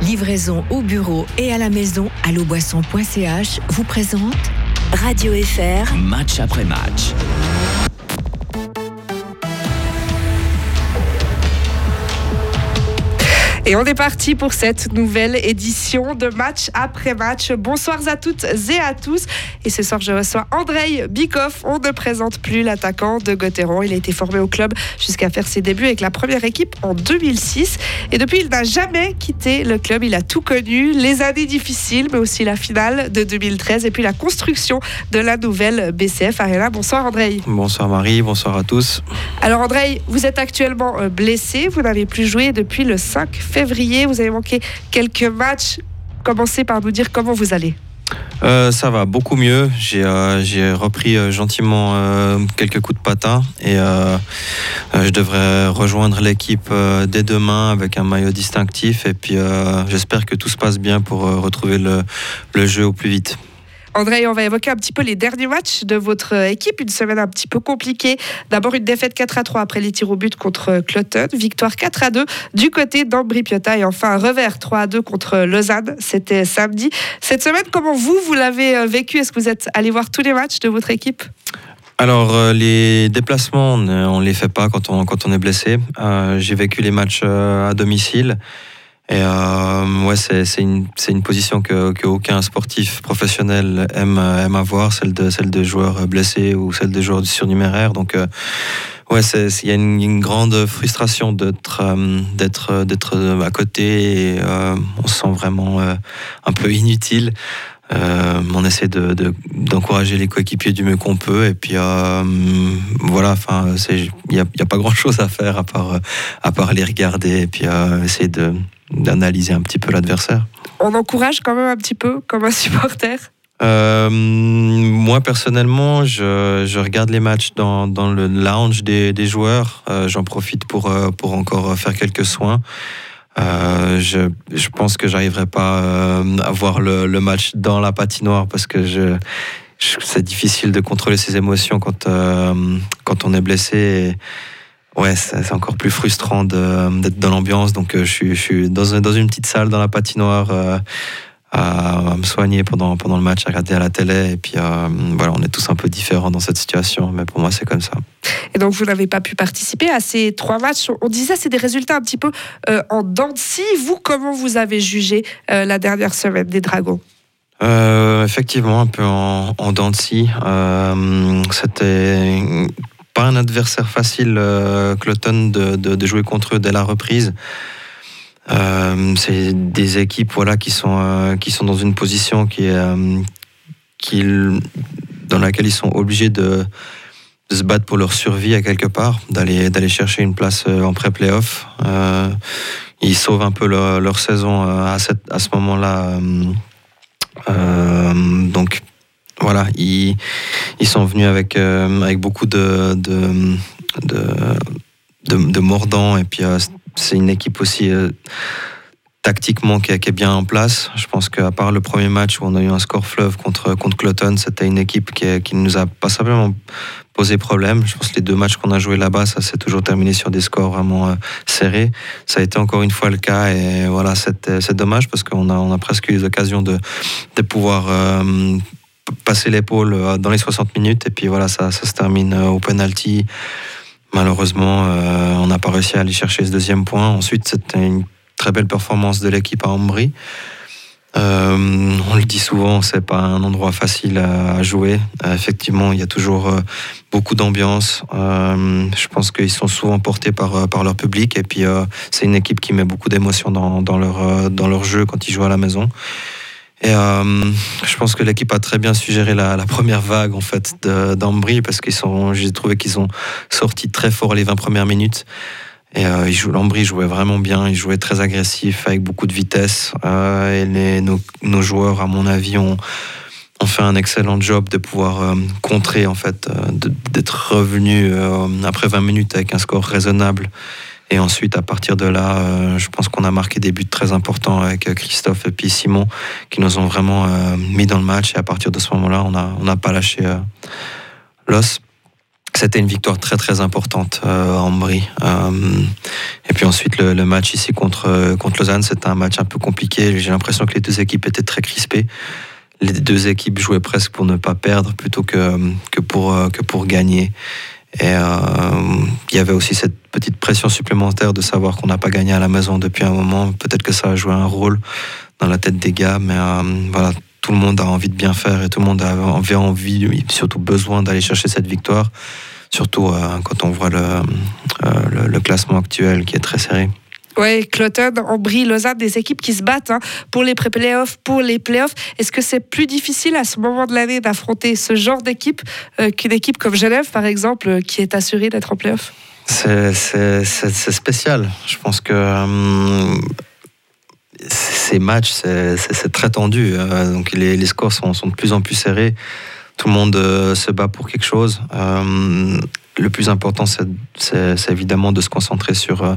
Livraison au bureau et à la maison, alloboisson.ch vous présente Radio FR, match après match. Et on est parti pour cette nouvelle édition de match après match. Bonsoir à toutes et à tous. Et ce soir, je reçois Andrei Bikoff. On ne présente plus l'attaquant de Gauthieron. Il a été formé au club jusqu'à faire ses débuts avec la première équipe en 2006. Et depuis, il n'a jamais quitté le club. Il a tout connu, les années difficiles, mais aussi la finale de 2013 et puis la construction de la nouvelle BCF Arena. Bonsoir Andrei. Bonsoir Marie, bonsoir à tous. Alors Andrei, vous êtes actuellement euh, blessé. Vous n'avez plus joué depuis le 5 février. Vous avez manqué quelques matchs. Commencez par nous dire comment vous allez. Euh, ça va beaucoup mieux. J'ai euh, repris euh, gentiment quelques coups de patin et je devrais rejoindre l'équipe dès demain avec un maillot distinctif. Et puis j'espère que tout se passe bien pour retrouver le jeu au plus vite. André, on va évoquer un petit peu les derniers matchs de votre équipe. Une semaine un petit peu compliquée. D'abord, une défaite 4 à 3 après les tirs au but contre Cloton. Victoire 4 à 2 du côté d'Ambri Piotta. Et enfin, un revers 3 à 2 contre Lausanne. C'était samedi. Cette semaine, comment vous, vous l'avez euh, vécu? Est-ce que vous êtes allé voir tous les matchs de votre équipe? Alors, euh, les déplacements, on ne les fait pas quand on, quand on est blessé. Euh, j'ai vécu les matchs à domicile. Et euh, ouais, c'est une, une, position que, sportif professionnel aime, aime avoir, celle de, celle de blessés ou celle de joueurs surnuméraires. Donc, euh, ouais, il y a une, grande frustration d'être euh, d'être à côté. Et, euh, on se sent vraiment un peu inutile. Euh, on essaie d'encourager de, les coéquipiers du mieux qu'on peut. Et puis euh, voilà, enfin, il n'y a, a, pas grand chose à faire à part, à part les regarder et puis essayer de d'analyser un petit peu l'adversaire. On encourage quand même un petit peu comme un supporter? Euh, moi personnellement, je, je, regarde les matchs dans, dans le lounge des, des joueurs. Euh, j'en profite pour, euh, pour encore faire quelques soins. Je, je, pense que j'arriverai pas à voir le, le, match dans la patinoire parce que je, c'est difficile de contrôler ses émotions quand, quand on est blessé. Et, Ouais, c'est encore plus frustrant d'être dans l'ambiance. Donc, euh, je suis, je suis dans, dans, une petite salle dans la patinoire euh, à, me soigner pendant, pendant le match, à regarder à la télé. Et puis, euh, voilà, on est tous un peu différents dans cette situation. Mais pour moi, c'est comme ça. Et donc, vous n'avez pas pu participer à ces trois matchs. On disait c'est des résultats un petit peu en dents de scie. Vous, comment vous avez jugé la dernière semaine des Dragons? Effectivement, un peu en, en dents de scie. C'était pas un adversaire facile, euh, Cloton, de, de, jouer contre eux dès la reprise. Euh, c'est des équipes voilà, qui, sont, euh, qui sont dans une position qui est, qui, dans laquelle ils sont obligés de, de, se battre pour leur survie à quelque part, d'aller, d'aller chercher une place en pré-playoff. ils sauvent un peu leur, saison à, cette, à ce moment-là. donc voilà, ils, ils sont venus avec, euh, avec beaucoup de, de, de, mordants. Et puis, euh, c'est une équipe aussi euh, tactiquement qui est, bien en place. Je pense qu'à part le premier match où on a eu un score fleuve contre, contre Cloton, c'était une équipe qui, qui nous a pas simplement posé problème. Je pense que les deux matchs qu'on a joués là-bas, ça s'est toujours terminé sur des scores vraiment serrés. Ça a été encore une fois le cas et voilà, c'est dommage parce qu'on a, on a presque eu l'occasion de, de pouvoir passer l'épaule euh, dans les 60 minutes et puis voilà, ça, ça se termine euh, au penalty. Malheureusement, euh, on n'a pas réussi à aller chercher ce deuxième point. Ensuite, c'était une très belle performance de l'équipe à Ambry. on le dit souvent, c'est pas un endroit facile à, jouer. effectivement, il y a toujours beaucoup d'ambiance. je pense qu'ils sont souvent portés par, leur public. Et puis, c'est une équipe qui met beaucoup d'émotion dans leur jeu quand ils jouent à la maison. Et euh, je pense que l'équipe a très bien suggéré la, la première vague en fait d'Ambry parce qu'ils j'ai trouvé qu'ils ont sorti très fort les 20 premières minutes. Et euh, l'Ambry jouait vraiment bien, il jouait très agressif avec beaucoup de vitesse. Euh, et nos, joueurs, à mon avis, ont, fait un excellent job de pouvoir euh, contrer en fait, d'être revenus après 20 minutes avec un score raisonnable et ensuite, à partir de là, euh, je pense qu'on a marqué des buts très importants avec euh, Christophe et puis Simon, qui nous ont vraiment euh, mis dans le match. Et à partir de ce moment-là, on n'a pas lâché l'os. c'était une victoire très très importante en Brie. et puis ensuite le, match ici contre contre Lausanne, c'était un match un peu compliqué. J'ai l'impression que les deux équipes étaient très crispées. Les deux équipes jouaient presque pour ne pas perdre plutôt que que pour que pour gagner. Et il y avait aussi cette petite pression supplémentaire de savoir qu'on n'a pas gagné à la maison depuis un moment. Peut-être que ça a joué un rôle dans la tête des gars, mais voilà, tout le monde a envie de bien faire et tout le monde avait envie, surtout besoin d'aller chercher cette victoire, surtout euh, quand on voit euh, le, classement actuel qui est très serré. Oui, Cloton, Ambry, Lausanne, des équipes qui se battent hein, pour les pré-playoffs, pour les playoffs. Est-ce que c'est plus difficile à ce moment de l'année d'affronter ce genre d'équipe euh, qu'une équipe comme Genève, par exemple, qui est assurée d'être en playoff C'est spécial. Je pense que ces matchs, c'est très tendu. Euh, donc les, scores sont, de plus en plus serrés. Tout le monde euh, se bat pour quelque chose. Euh, le plus important, c'est évidemment de se concentrer sur,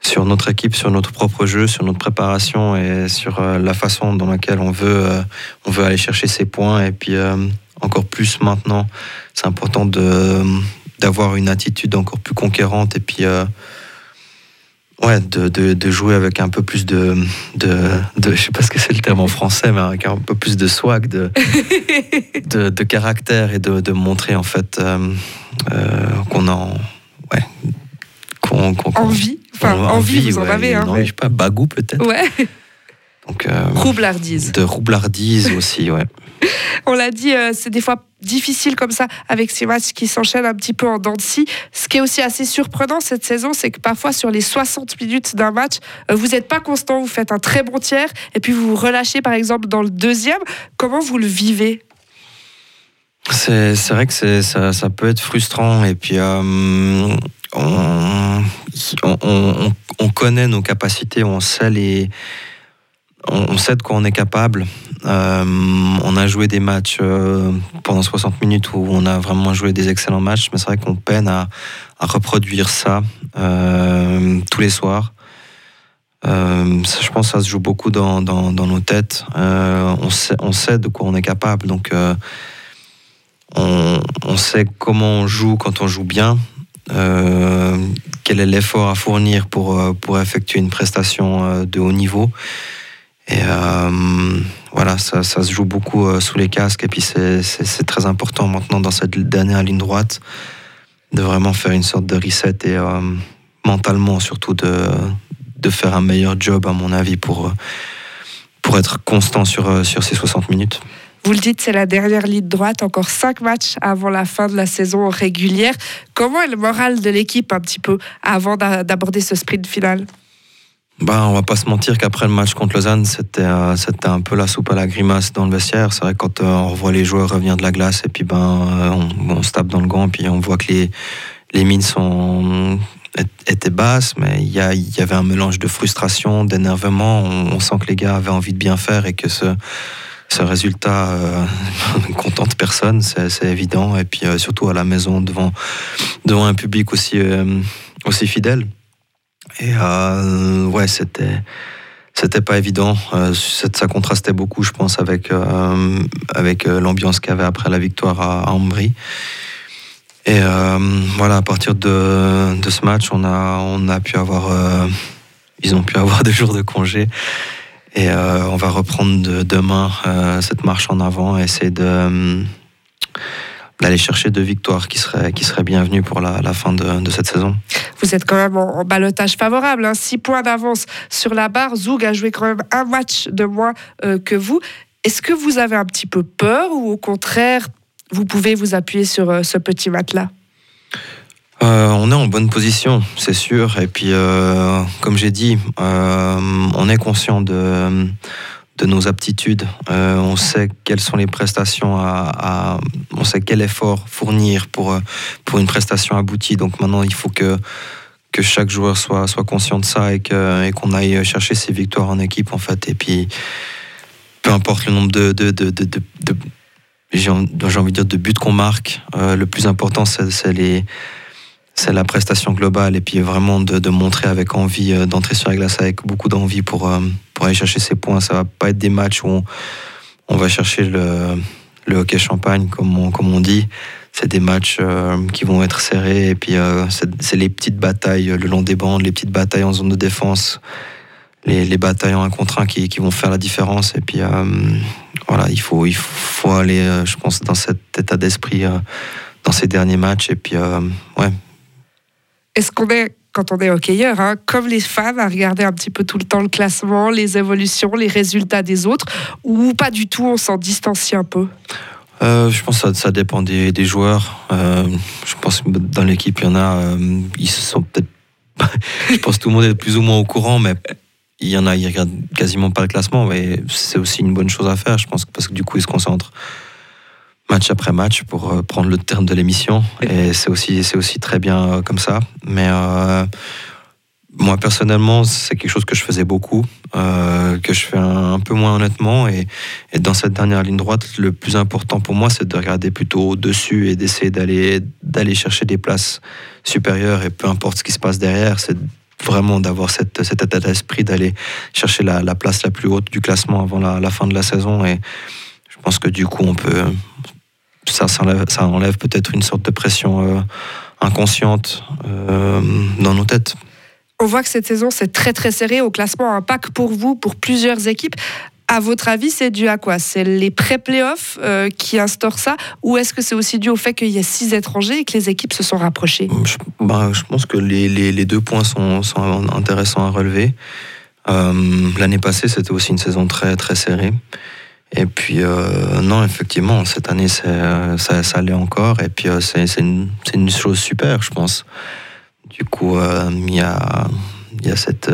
sur notre équipe, sur notre propre jeu, sur notre préparation et sur la façon dans laquelle on veut, on veut aller chercher ses points. Et puis encore plus maintenant, c'est important d'avoir une attitude encore plus conquérante et puis Ouais, de, de, de, jouer avec un peu plus de, de, de, je sais pas ce que c'est le terme en français, mais avec un peu plus de swag, de, de, de caractère et de, de montrer en fait euh, euh, qu'on a, ouais, qu'on, qu'on, envie, enfin envie, vous en avez, hein. Non, je sais pas, bagou peut-être. Ouais. Donc, euh, roublardise. De roublardise aussi, ouais. On l'a dit, euh, c'est des fois difficile comme ça avec ces matchs qui s'enchaînent un petit peu en dents de scie. Ce qui est aussi assez surprenant cette saison, c'est que parfois sur les 60 minutes d'un match, euh, vous n'êtes pas constant, vous faites un très bon tiers et puis vous vous relâchez par exemple dans le deuxième. Comment vous le vivez? C'est, vrai que ça, ça, peut être frustrant et puis on, on, on, connaît nos capacités, on sait les on, sait de quoi on est capable. Euh, on a joué des matchs euh, pendant 60 minutes où on a vraiment joué des excellents matchs, mais c'est vrai qu'on peine à, reproduire ça euh, tous les soirs. je pense que ça se joue beaucoup dans, nos têtes. on, sait, on sait de quoi on est capable, donc on, on, sait comment on joue quand on joue bien. Quel est l'effort à fournir pour, pour effectuer une prestation de haut niveau. Et euh, voilà, ça, ça, se joue beaucoup euh, sous les casques. Et puis c'est très important maintenant dans cette dernière ligne droite de vraiment faire une sorte de reset et euh, mentalement surtout de, de faire un meilleur job à mon avis pour, pour être constant sur, sur ces 60 minutes. Vous le dites, c'est la dernière ligne droite, encore cinq matchs avant la fin de la saison régulière. Comment est le moral de l'équipe un petit peu avant d'aborder ce sprint final? Bah, on va pas se mentir qu'après le match contre Lausanne, c'était euh, c'était un peu la soupe à la grimace dans le vestiaire. C'est vrai quand euh, on revoit les joueurs revenir de la glace et puis ben euh, on, se tape dans le gant et puis on voit que les les mines sont étaient basses, mais il y, y avait un mélange de frustration, d'énervement. On, sent que les gars avaient envie de bien faire et que ce ce résultat ne contente personne, c'est évident. Et puis surtout à la maison devant devant un public aussi aussi fidèle. Et euh, ouais, c'était c'était pas évident. Euh, ça contrastait beaucoup, je pense, avec euh, avec l'ambiance qu'il y avait après la victoire à, Ambry. Et voilà, à partir de, de, ce match, on a on a pu avoir ils ont pu avoir des jours de congé. Et on va reprendre demain cette marche en avant et essayer de d'aller chercher deux victoires qui seraient, qui seraient bienvenues pour la, fin de, cette saison. Vous êtes quand même en, balotage favorable, hein. six points d'avance sur la barre. Zoug a joué quand même un match de moins euh, que vous. Est-ce que vous avez un petit peu peur ou au contraire, vous pouvez vous appuyer sur euh, ce petit match-là euh, on est en bonne position, c'est sûr. Et puis, comme j'ai dit, on est conscient de, de nos aptitudes. Euh, on sait quelles sont les prestations à, on sait quel effort fournir pour euh, pour une prestation aboutie. Donc maintenant, il faut que que chaque joueur soit soit conscient de ça et qu'on aille chercher ses victoires en équipe en fait. Et puis peu importe le nombre de, de, de, de, j'ai envie de dire de buts qu'on marque, euh, le plus important c'est les c'est la prestation globale et puis vraiment de, montrer avec envie d'entrer sur la glace avec beaucoup d'envie pour, pour aller chercher ses points. Ça va pas être des matchs où on, va chercher le, hockey champagne, comme on, comme on dit. c'est des matchs qui vont être serrés. Et puis, c'est les petites batailles le long des bandes, les petites batailles en zone de défense, les, les batailles en un contre un qui, qui, vont faire la différence. Et puis, voilà, il faut, il faut aller, je pense, dans cet état d'esprit dans ces derniers matchs. Et puis, ouais. Est-ce qu'on est quand on est hockeyeur, hein, comme les fans, à regarder un petit peu tout le temps le classement, les évolutions, les résultats des autres, ou pas du tout, on s'en distancie un peu? Euh, je pense que ça, dépend des, joueurs. Euh, je pense que dans l'équipe, il y en a, euh, ils sont peut-être. je pense que tout le monde est plus ou moins au courant, mais il y en a, ils regardent quasiment pas le classement. Mais c'est aussi une bonne chose à faire, je pense, parce que du coup, ils se concentrent match après match pour euh, prendre le terme de l'émission. Et c'est aussi, c'est aussi très bien euh, comme ça. Mais euh, moi, personnellement, c'est quelque chose que je faisais beaucoup, que je fais un, peu moins honnêtement. Et, et, dans cette dernière ligne droite, le plus important pour moi, c'est de regarder plutôt au-dessus et d'essayer d'aller, d'aller chercher des places supérieures. Et peu importe ce qui se passe derrière, c'est vraiment d'avoir cette, cet état d'esprit d'aller chercher la, la, place la plus haute du classement avant la, la fin de la saison. Et je pense que du coup, on peut, ça, ça enlève, peut-être une sorte de pression euh, inconsciente euh, dans nos têtes. On voit que cette saison, c'est très très serré au classement, un pack pour vous, pour plusieurs équipes. À votre avis, c'est dû à quoi? C'est les pré-playoffs euh, qui instaurent ça? Ou est-ce que c'est aussi dû au fait qu'il y a six étrangers et que les équipes se sont rapprochées? Je, bah, je pense que les, les, deux points sont, sont, intéressants à relever. L'année passée, c'était aussi une saison très, très serrée. Et puis, euh, non, effectivement, cette année, ça, ça allait encore. Et puis, euh, c'est une, chose super, je pense. Du coup, euh, il y, a, cette,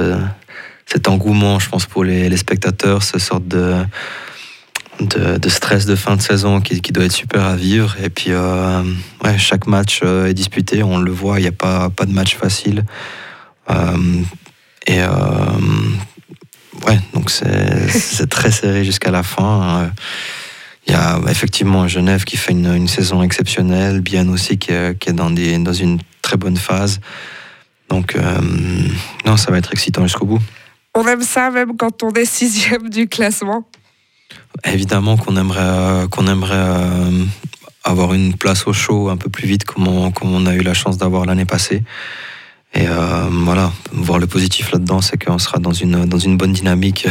cet engouement, je pense, pour les, spectateurs, ce sorte de, stress de fin de saison qui, doit être super à vivre. Et puis, chaque match est disputé, on le voit, il n'y a pas, pas de match facile. et ouais, donc c'est très serré jusqu'à la fin. Il y a effectivement Genève qui fait une, saison exceptionnelle, Bien aussi qui est, qui est dans, des, dans, une très bonne phase. Donc, euh, non, ça va être excitant jusqu'au bout. On aime ça même quand on est sixième du classement Évidemment qu'on aimerait, qu'on aimerait euh, avoir une place au show un peu plus vite comme on, comme on a eu la chance d'avoir l'année passée. Et euh, voilà, voir le positif là-dedans, c'est qu'on sera dans une, bonne dynamique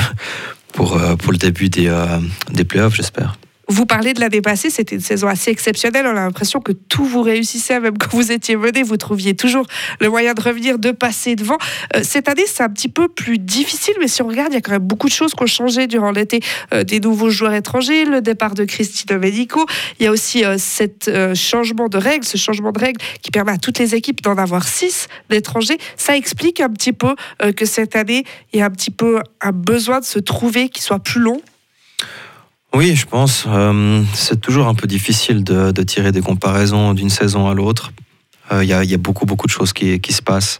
pour, euh, pour le début des, euh, des playoffs, j'espère. Vous parlez de l'année passée, c'était une saison assez exceptionnelle. On a l'impression que tout vous réussissait, même quand vous étiez mené, vous trouviez toujours le moyen de revenir, de passer devant. Euh, cette année, c'est un petit peu plus difficile, mais si on regarde, il y a quand même beaucoup de choses qui ont changé durant l'été. Euh, des nouveaux joueurs étrangers, le départ de Christine Domenico. Il y a aussi euh, cet changement de règles, ce changement de règles qui permet à toutes les équipes d'en avoir six d'étrangers. Ça explique un petit peu que cette année, il y a un petit peu un besoin de se trouver qui soit plus long oui, je pense. Euh, c'est toujours un peu difficile de, tirer des comparaisons d'une saison à l'autre. Euh, il y, a beaucoup, beaucoup de choses qui, se passent.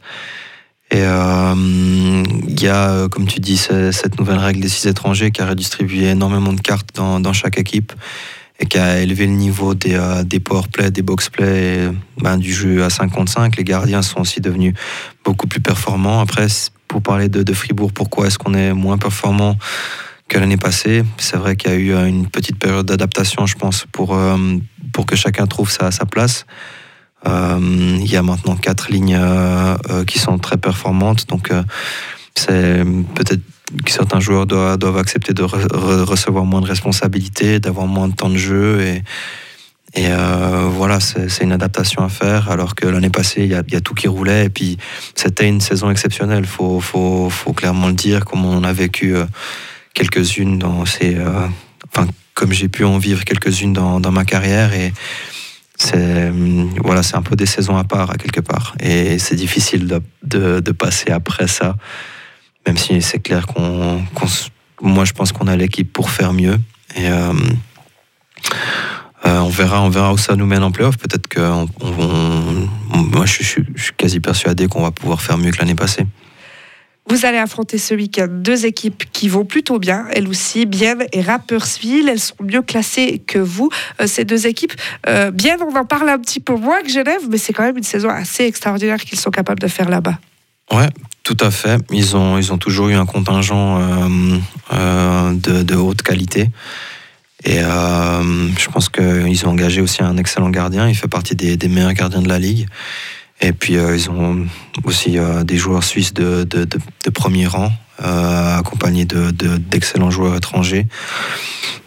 Et euh, il y a, comme tu dis, cette nouvelle règle des six étrangers qui a redistribué énormément de cartes dans, chaque équipe et qui a élevé le niveau des, des powerplay, des boxplay, ben, du jeu à 55. Les gardiens sont aussi devenus beaucoup plus performants. Après, pour parler de, de Fribourg, pourquoi est-ce qu'on est moins performant? Que l'année passée. C'est vrai qu'il y a eu euh, une petite période d'adaptation, je pense, pour, euh, pour que chacun trouve sa, sa place. Euh, il y a maintenant quatre lignes qui sont très performantes, donc c'est peut-être que certains joueurs doivent, accepter de recevoir moins de responsabilités, d'avoir moins de temps de jeu et, voilà, c'est une adaptation à faire, alors que l'année passée, il y, a, il y, a, tout qui roulait, et puis c'était une saison exceptionnelle, il faut, faut, faut, clairement le dire, comme on a vécu quelques-unes dans ces. Euh, enfin, comme j'ai pu en vivre quelques-unes dans, ma carrière et c'est voilà c'est un peu des saisons à part à quelque part. Et c'est difficile de, de, passer après ça même si c'est clair qu'on moi je pense qu'on a l'équipe pour faire mieux. Et euh, euh, on verra on verra où ça nous mène en playoff. Peut-être que moi je, je, je suis quasi persuadé qu'on va pouvoir faire mieux que l'année passée vous allez affronter ce week-end deux équipes qui vont plutôt bien, elles aussi, Bienne et Rapperswil. Elles sont mieux classées que vous. Euh, ces deux équipes, euh, Bienne, on en parle un petit peu moins que Genève, mais c'est quand même une saison assez extraordinaire qu'ils sont capables de faire là-bas. Ouais, tout à fait. Ils ont, ils ont toujours eu un contingent euh, de, haute qualité. Et je pense qu'ils ont engagé aussi un excellent gardien. Il fait partie des, meilleurs gardiens de la ligue. Et puis ils ont aussi des joueurs suisses de, de, premier rang, accompagnés d'excellents joueurs étrangers.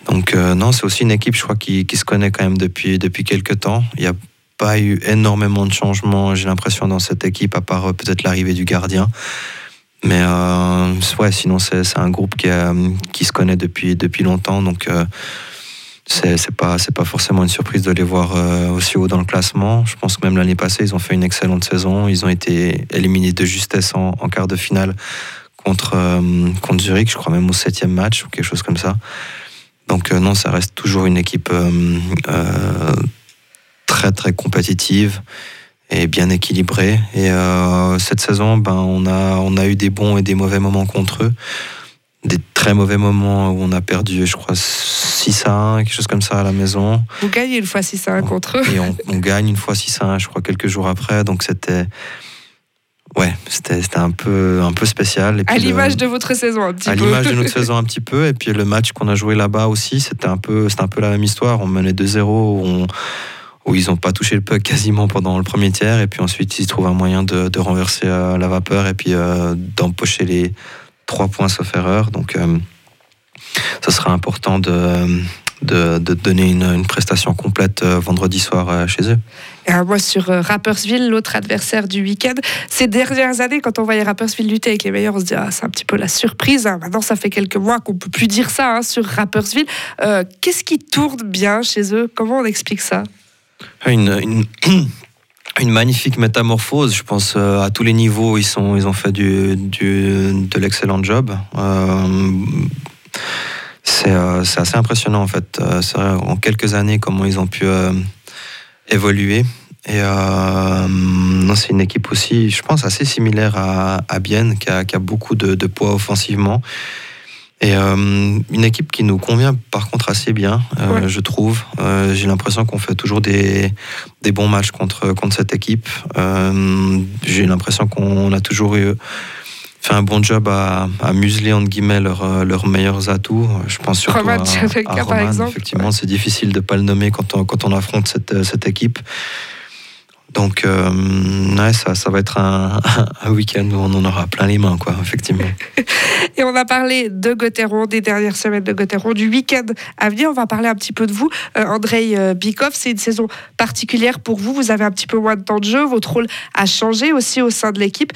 Donc non, c'est aussi une équipe, je crois, qui, qui, se connaît quand même depuis, depuis quelques temps. Il y a pas eu énormément de changements, j'ai l'impression, dans cette équipe, à part euh, peut-être l'arrivée du gardien. Mais euh, ouais, sinon, c'est un groupe qui, qui se connaît depuis, depuis longtemps. Donc, euh, c'est pas, pas forcément une surprise de les voir euh, aussi haut dans le classement. Je pense que même l'année passée, ils ont fait une excellente saison. Ils ont été éliminés de justesse en, quart de finale contre, contre Zurich, je crois même au septième match ou quelque chose comme ça. Donc, non, ça reste toujours une équipe très très compétitive et bien équilibrée. Et euh, cette saison, ben, on a eu des bons et des mauvais moments contre eux. Des très mauvais moments où on a perdu, je crois, 6 à 1, quelque chose comme ça à la maison. Vous gagnez une fois 6 à 1 contre eux. Et on, gagne une fois 6 à 1, je crois, quelques jours après. Donc c'était. Ouais, c'était un peu, un peu spécial. Et à l'image de votre saison, un petit à peu. À l'image de notre saison, un petit peu. Et puis le match qu'on a joué là-bas aussi, c'était un, peu, un peu la même histoire. On menait 2-0, on où ils n'ont pas touché le puck quasiment pendant le premier tiers, et puis ensuite ils trouvent un moyen de, renverser euh, la vapeur et puis euh, d'empocher les trois points sauf erreur. Donc euh, ça sera important de, de, donner une, prestation complète vendredi soir chez eux. Et un mot sur Rappersville, l'autre adversaire du week-end. Ces dernières années, quand on voyait Rappersville lutter avec les meilleurs, on se dit ah, c'est un petit peu la surprise. Hein. Maintenant, ça fait quelques mois qu'on peut plus dire ça hein, sur Rappersville. Qu'est-ce qui tourne bien chez eux? Comment on explique ça? Une, une, magnifique métamorphose, je pense, euh, à tous les niveaux. Ils, ont fait du, de l'excellent job. Euh, euh, c'est assez impressionnant, en fait. En quelques années, comment ils ont pu évoluer. Et c'est une équipe aussi, je pense, assez similaire à, à Bienne, qui a, beaucoup de poids offensivement. Et euh, une équipe qui nous convient par contre assez bien, euh, je trouve. Euh, j'ai l'impression qu'on fait toujours des, des, bons matchs contre, contre cette équipe. J'ai l'impression qu'on a toujours eu, fait un bon job à, à museler entre guillemets leurs, leurs meilleurs atouts. Je pense surtout à, à Roman. Par exemple. Effectivement, c'est difficile de ne pas le nommer quand on, quand on affronte cette, cette équipe. Donc, euh, ouais, ça, va être un, week-end où on en aura plein les mains, quoi, effectivement. Et on a parlé de Gauthieron, des dernières semaines de Gauthieron, du week-end à venir. On va parler un petit peu de vous. Euh, Andrei euh, Bikov, c'est une saison particulière pour vous. Vous avez un petit peu moins de temps de jeu. Votre rôle a changé aussi au sein de l'équipe.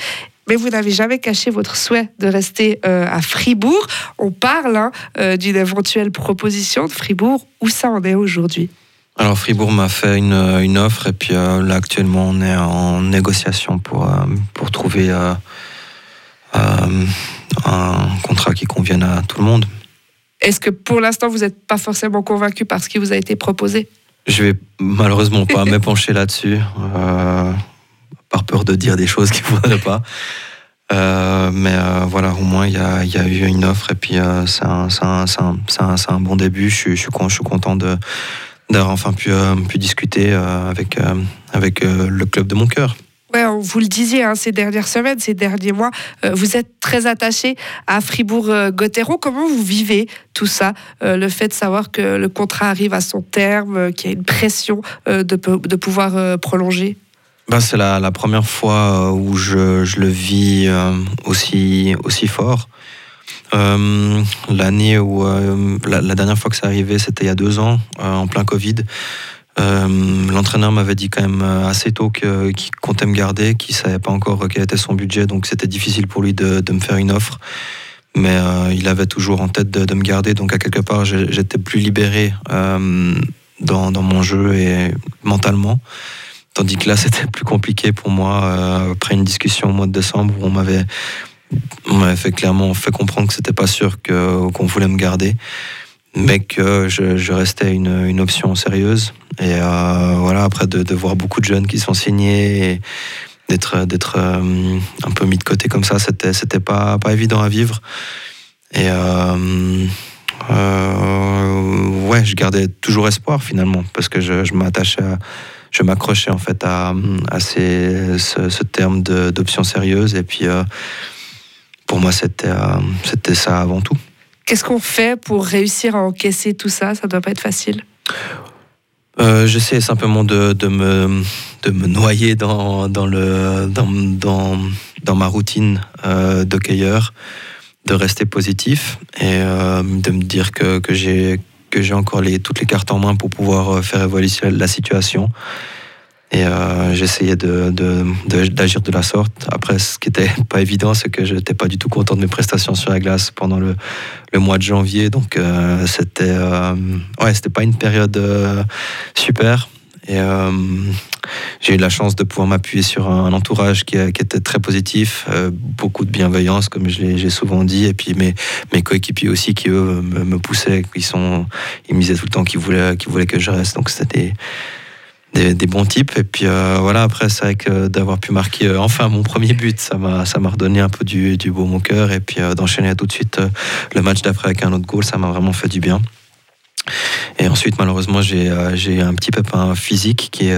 Mais vous n'avez jamais caché votre souhait de rester à Fribourg. On parle hein, d'une éventuelle proposition de Fribourg. Où ça en est aujourd'hui? Alors Fribourg m'a fait une, une, offre et puis euh, là actuellement on est en négociation pour, euh, pour trouver euh, un contrat qui convienne à tout le monde. Est-ce que pour l'instant vous n'êtes pas forcément convaincu par ce qui vous a été proposé? Je vais malheureusement pas m'épancher là-dessus, par peur de dire des choses qui ne voudraient pas. mais voilà, au moins il y a, y a, eu une offre et puis c'est un, un, un, un, bon début. Je, je, je suis content de d'avoir enfin pu, euh, pu discuter euh, avec, euh, avec le club de mon cœur. Ouais, vous le disiez hein, ces dernières semaines, ces derniers mois, vous êtes très attaché à Fribourg-Gotteron. Comment vous vivez tout ça Le fait de savoir que le contrat arrive à son terme, qu'il y a une pression de, de pouvoir prolonger? Bah, C'est la, la, première fois où je, je le vis aussi, aussi fort. Euh, l'année où euh, la, dernière fois que ça arrivait, c'était il y a deux ans, euh, en plein Covid. L'entraîneur m'avait dit quand même assez tôt qu'il comptait me garder, qu'il savait pas encore quel était son budget, donc c'était difficile pour lui de, me faire une offre. Mais il avait toujours en tête de, me garder, donc à quelque part j'étais plus libéré dans, dans, mon jeu et mentalement. Tandis que là, c'était plus compliqué pour moi après une discussion au mois de décembre où on m'avait on m'avait fait clairement fait comprendre que c'était pas sûr qu'on voulait me garder, mais que je, restais une, option sérieuse. Et euh, voilà, après de, voir beaucoup de jeunes qui sont signés et d'être d'être euh, un peu mis de côté comme ça, c'était c'était pas pas évident à vivre. Et euh, ouais, je gardais toujours espoir finalement parce que je, je m'attachais je m'accrochais en fait à, à ces, ce, ce terme d'option sérieuse et puis pour moi, c'était euh, c'était ça avant tout. Qu'est-ce qu'on fait pour réussir à encaisser tout ça? Ça doit pas être facile. Euh, J'essaie simplement de, de, me, de me noyer dans, dans, le, dans, dans, dans ma routine euh, de cueilleur, de rester positif et euh, de me dire que, que j'ai encore les, toutes les cartes en main pour pouvoir euh, faire évoluer la situation. Et euh, j'essayais d'agir de, de, de, la sorte. Après, ce qui n'était pas évident, c'est que je n'étais pas du tout content de mes prestations sur la glace pendant le, le mois de janvier. Donc, euh, c'était euh, ouais, pas une période euh, super. Et j'ai eu la chance de pouvoir m'appuyer sur un entourage qui, qui, était très positif, beaucoup de bienveillance, comme je l'ai souvent dit, et puis mes, mes coéquipiers aussi qui, eux, me, poussaient, ils, sont, ils me disaient tout le temps qu'ils voulaient, qu'ils voulaient que je reste. Donc, c'était des, des, bons types. Et puis euh, voilà, après, c'est vrai que d'avoir pu marquer euh, enfin mon premier but, ça m'a, ça m'a redonné un peu du, du beau mon cœur. Et puis euh, d'enchaîner tout de suite euh, le match d'après avec un autre goal, ça m'a vraiment fait du bien. Et ensuite, malheureusement, j'ai, euh, j'ai un petit pépin physique qui,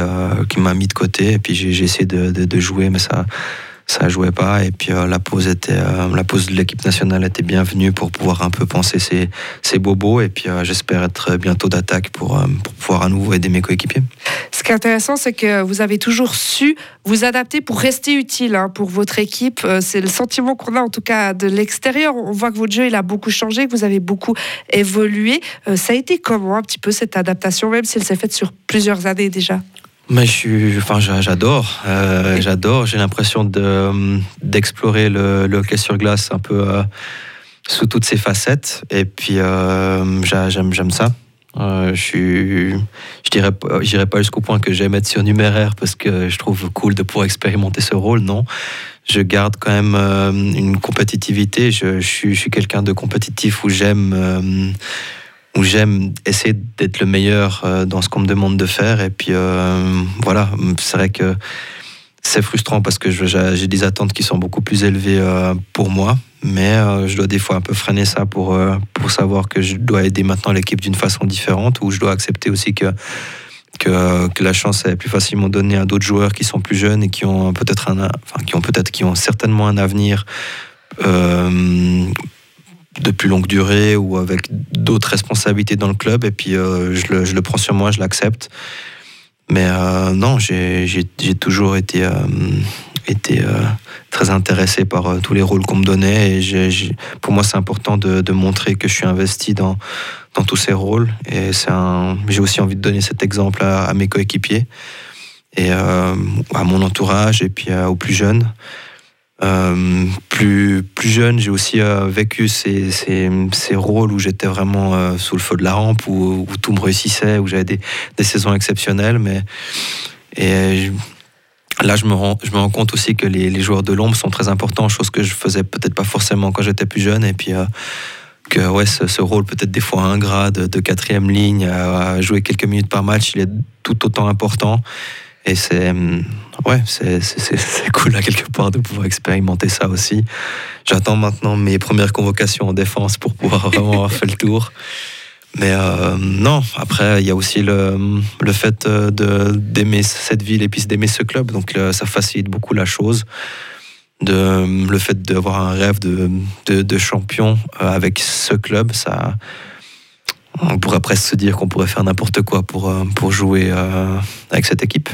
qui m'a mis de côté. Et puis j'ai, j'ai essayé de, de, de, jouer, mais ça ça jouait pas et puis euh, la pause était euh, la pause de l'équipe nationale était bienvenue pour pouvoir un peu penser ses, ses bobos et puis euh, j'espère être bientôt d'attaque pour, pour pouvoir à nouveau aider mes coéquipiers. Ce qui est intéressant c'est que vous avez toujours su vous adapter pour rester utile hein, pour votre équipe. C'est le sentiment qu'on a en tout cas de l'extérieur. On voit que votre jeu il a beaucoup changé que vous avez beaucoup évolué. Ça a été comment un petit peu cette adaptation même si elle s'est faite sur plusieurs années déjà? Mais je enfin, j'adore, euh, j'adore. J'ai l'impression de d'explorer le, le, hockey sur glace un peu euh, sous toutes ses facettes. Et puis euh, j'aime, j'aime ça. Je suis, je dirais, je dirais pas jusqu'au point que j'aime être surnuméraire parce que je trouve cool de pouvoir expérimenter ce rôle. Non, je garde quand même une compétitivité. Je, suis, je suis quelqu'un de compétitif où j'aime où j'aime essayer d'être le meilleur euh, dans ce qu'on me demande de faire. Et puis euh, voilà, c'est vrai que c'est frustrant parce que j'ai des attentes qui sont beaucoup plus élevées euh, pour moi. Mais je dois des fois un peu freiner ça pour, pour savoir que je dois aider maintenant l'équipe d'une façon différente, ou je dois accepter aussi que, que, la chance est plus facilement donnée à d'autres joueurs qui sont plus jeunes et qui ont peut-être ont certainement un avenir de plus longue durée ou avec d'autres responsabilités dans le club. Et puis, euh, je, le, je, le, prends sur moi, je l'accepte. Mais euh, non, j'ai toujours été, euh, été très intéressé par tous les rôles qu'on me donnait. Et pour moi, c'est important de, de, montrer que je suis investi dans, dans tous ces rôles. Et j'ai aussi envie de donner cet exemple à, mes coéquipiers et à mon entourage et puis aux plus jeunes. Euh, plus, plus jeune, j'ai aussi euh, vécu ces, ces, rôles où j'étais vraiment euh, sous le feu de la rampe, où, tout me réussissait, où j'avais des, des, saisons exceptionnelles. Mais, et là, je me, rends, je me rends compte aussi que les, les joueurs de l'ombre sont très importants, chose que je faisais peut-être pas forcément quand j'étais plus jeune. Et puis, que ouais, ce, ce rôle peut-être des fois ingrat de, de quatrième ligne, à, jouer quelques minutes par match, il est tout autant important. Et c'est ouais, c'est cool à quelque part de pouvoir expérimenter ça aussi. J'attends maintenant mes premières convocations en défense pour pouvoir vraiment avoir fait le tour. Mais euh, non, après, il y a aussi le, le fait d'aimer cette ville et puis d'aimer ce club. Donc ça facilite beaucoup la chose. De, le fait d'avoir un rêve de, de, de champion euh, avec ce club, ça, on pourrait presque se dire qu'on pourrait faire n'importe quoi pour, euh, pour jouer euh, avec cette équipe.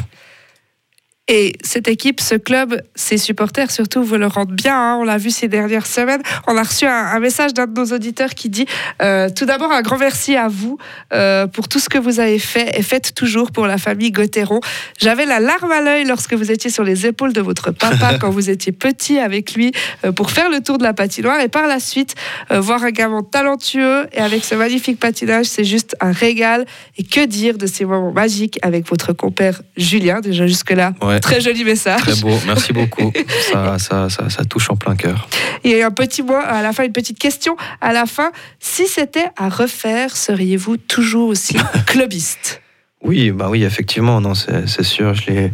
Et cette équipe, ce club, ses supporters surtout vous le rendent bien. Hein. On l'a vu ces dernières semaines. On a reçu un, un message d'un de nos auditeurs qui dit euh, tout d'abord un grand merci à vous euh, pour tout ce que vous avez fait et faites toujours pour la famille Gauthieron. J'avais la larme à l'œil lorsque vous étiez sur les épaules de votre papa quand vous étiez petit avec lui euh, pour faire le tour de la patinoire et par la suite voir un gamin talentueux et avec ce magnifique patinage, c'est juste un régal. Et que dire de ces moments magiques avec votre compère Julien déjà jusque là. Ouais. Très joli message. Très beau, merci beaucoup. ça, ça, ça, ça, touche en plein cœur. Et un petit mot à la fin, une petite question à la fin. Si c'était à refaire, seriez-vous toujours aussi clubiste? Oui, bah oui, effectivement, non, c'est sûr. Je l'ai.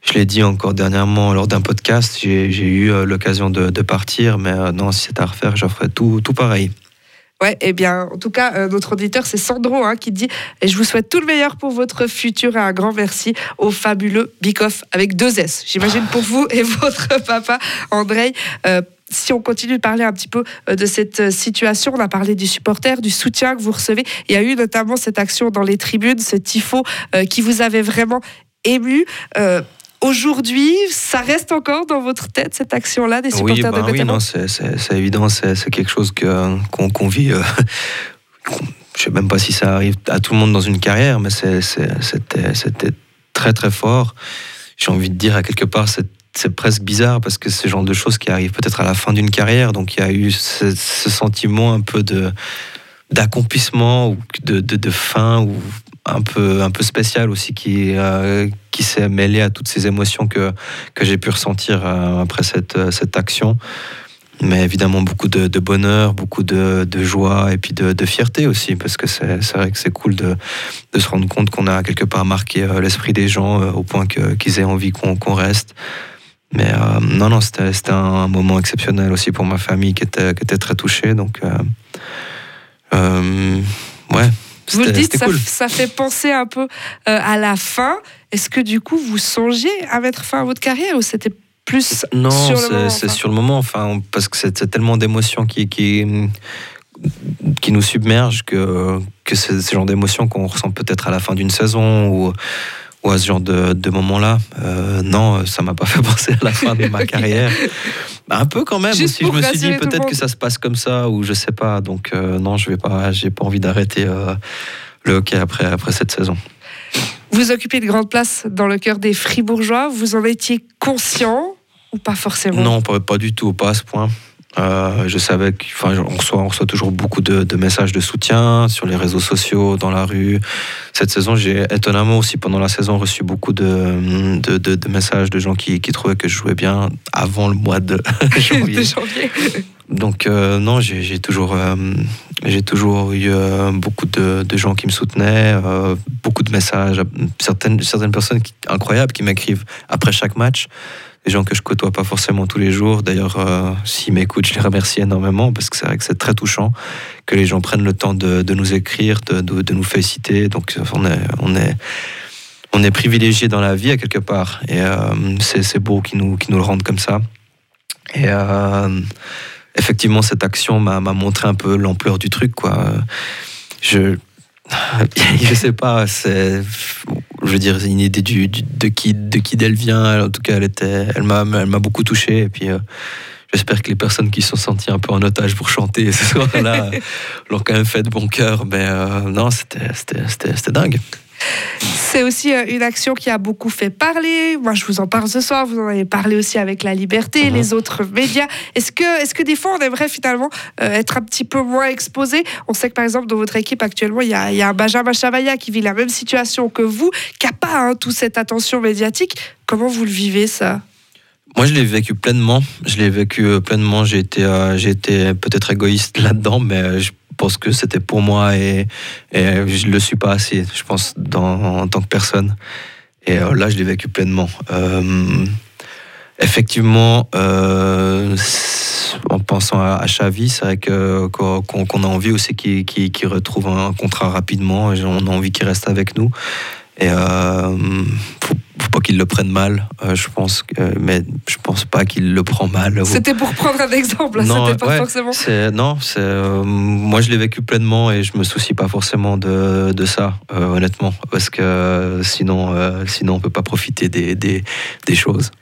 Je l'ai dit encore dernièrement lors d'un podcast, j'ai eu euh, l'occasion de, de, partir, mais euh, non, si c'était à refaire, je tout, tout pareil. Ouais, eh bien, en tout cas, euh, notre auditeur, c'est Sandro hein, qui dit Je vous souhaite tout le meilleur pour votre futur et un grand merci au fabuleux Bikoff avec deux S. J'imagine pour vous et votre papa, André. Euh, si on continue de parler un petit peu de cette situation, on a parlé du supporter, du soutien que vous recevez. Il y a eu notamment cette action dans les tribunes, ce tifo qui vous avait vraiment ému. Aujourd'hui, ça reste encore dans votre tête, cette action-là des supporters oui, bah, Oui, non, c'est évident, c'est quelque chose qu'on vit. Euh, je sais même pas si ça arrive à tout le monde dans une carrière, mais c'était très très fort. J'ai envie de dire à quelque part, c'est presque bizarre parce que c'est le genre de choses qui arrivent peut-être à la fin d'une carrière. Donc il y a eu ce, sentiment un peu de d'accomplissement ou de, de, de, fin ou un peu, un peu spécial aussi qui, euh, qui s'est mêlé à toutes ces émotions que, que j'ai pu ressentir euh, après cette, euh, cette action. Mais évidemment, beaucoup de, bonheur, beaucoup de, joie et puis de, fierté aussi, parce que c'est vrai que c'est cool de, se rendre compte qu'on a quelque part marqué l'esprit des gens au point qu'ils aient envie qu'on reste. Mais non, non, c'était un moment exceptionnel aussi pour ma famille qui était, qui était très touchée. Donc, ouais, vous le dites, ça, fait penser un peu euh, à la fin. Est-ce que du coup, vous songiez à mettre fin à votre carrière ou c'était plus non, sur le moment c'est sur le moment, enfin, parce que c'est tellement d'émotions qui, qui, qui nous submergent que, que c'est ce genre d'émotions qu'on ressent peut-être à la fin d'une saison ou, ou à ce genre de, de moment-là. Euh, non, ça m'a pas fait penser à la fin de ma carrière. Un peu quand même. si je me suis dit peut-être que ça se passe comme ça ou je sais pas. Donc euh, non, je vais pas. J'ai pas envie d'arrêter euh, le hockey après après cette saison. Vous occupez de grandes places dans le cœur des Fribourgeois. Vous en étiez conscient ou pas forcément? Non, pas, pas du tout, pas à ce point. Euh, je savais qu'on reçoit, on reçoit toujours beaucoup de, messages de soutien sur les réseaux sociaux, dans la rue. Cette saison, j'ai étonnamment aussi pendant la saison reçu beaucoup de, de, messages de gens qui, trouvaient que je jouais bien avant le mois de janvier. Donc euh, non, j'ai toujours, euh, j'ai toujours eu beaucoup de, gens qui me soutenaient, beaucoup de messages, certaines, certaines personnes incroyables qui m'écrivent après chaque match des gens que je côtoie pas forcément tous les jours. D'ailleurs, euh, s'ils m'écoutent, je les remercie énormément parce que c'est vrai que c'est très touchant que les gens prennent le temps de, nous écrire, de, nous féliciter. Donc, on est, on est, on est privilégié dans la vie à quelque part. Et euh, c'est beau qu'ils nous, nous le rendent comme ça. Et euh, effectivement, cette action m'a montré un peu l'ampleur du truc. Quoi. Je, je sais pas, c'est je veux dire, une idée du, de qui de qui d'elle vient. En tout cas, elle était, elle m'a, elle m'a beaucoup touché. Et puis, euh, j'espère que les personnes qui se sont senties un peu en otage pour chanter ce soir-là l'ont quand même fait de bon cœur. Mais euh, non, c'était, c'était, c'était dingue. C'est aussi euh, une action qui a beaucoup fait parler. Moi, je vous en parle ce soir. Vous en avez parlé aussi avec La Liberté, mhm. les autres médias. Est-ce que, est que des fois, on aimerait finalement euh, être un petit peu moins exposé? On sait que, par exemple, dans votre équipe actuellement, il y a, y a un Benjamin Chavaya qui vit la même situation que vous, qui n'a pas hein, toute cette attention médiatique. Comment vous le vivez, ça? Moi, je l'ai vécu pleinement. Je l'ai vécu euh, pleinement. J'ai été, j'ai été peut-être égoïste là-dedans, mais je pense que c'était pour moi et, je ne le suis pas assez, je pense, dans, en tant que personne. Et euh, là, je l'ai vécu pleinement. Euh, effectivement, euh, en pensant à, à c'est vrai qu'on, a envie aussi qu'il, retrouve un contrat rapidement. On a envie qu'il reste avec nous. Et euh, faut, qu'il le prenne mal, euh, je pense, mais je pense pas qu'il le prend mal. C'était pour prendre un exemple, c'était pas forcément. non, c'est, euh, moi je l'ai vécu pleinement et je me soucie pas forcément de, de ça, euh, honnêtement, parce que sinon, sinon on peut pas profiter des, des, des choses.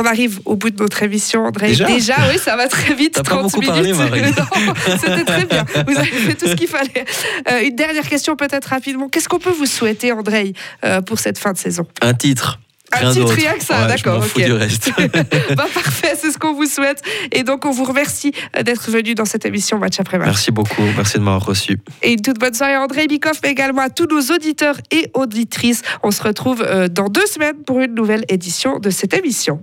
On arrive au bout de notre émission, André. Déjà, oui, ça va très vite. T'as pas beaucoup parlé, Marie. C'était très bien. Vous avez fait tout ce qu'il fallait. Euh, une dernière question, peut-être rapidement. Qu'est-ce qu'on peut vous souhaiter, André, euh, pour cette fin de saison? Un titre. Un titre rien que ça, d'accord. Je du reste. bah, parfait, c'est ce qu'on vous souhaite. Et donc, on vous remercie euh, d'être venu dans cette émission Match après match. Merci beaucoup, merci de m'avoir reçu. Et une toute bonne soirée à André Bikoff, mais également à tous nos auditeurs et auditrices. On se retrouve dans deux semaines pour une nouvelle édition de cette émission.